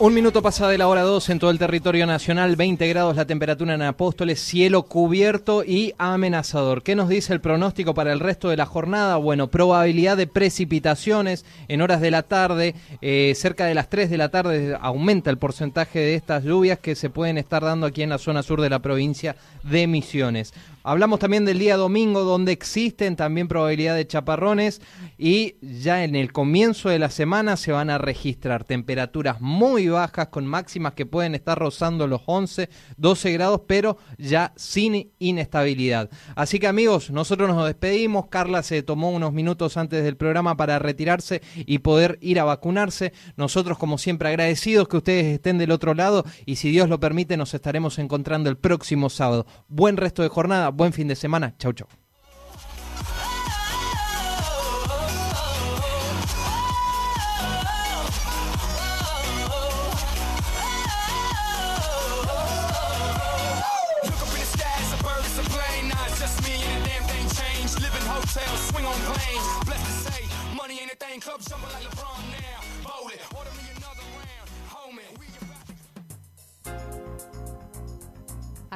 Un minuto pasa de la hora 2 en todo el territorio nacional, 20 grados la temperatura en Apóstoles, cielo cubierto y amenazador. ¿Qué nos dice el pronóstico para el resto de la jornada? Bueno, probabilidad de precipitaciones en horas de la tarde, eh, cerca de las 3 de la tarde aumenta el porcentaje de estas lluvias que se pueden estar dando aquí en la zona sur de la provincia de Misiones. Hablamos también del día domingo donde existen también probabilidad de chaparrones y ya en el comienzo de la semana se van a registrar temperaturas muy bajas con máximas que pueden estar rozando los 11, 12 grados, pero ya sin inestabilidad. Así que amigos, nosotros nos despedimos. Carla se tomó unos minutos antes del programa para retirarse y poder ir a vacunarse. Nosotros como siempre agradecidos que ustedes estén del otro lado y si Dios lo permite nos estaremos encontrando el próximo sábado. Buen resto de jornada, buen fin de semana. Club jumping like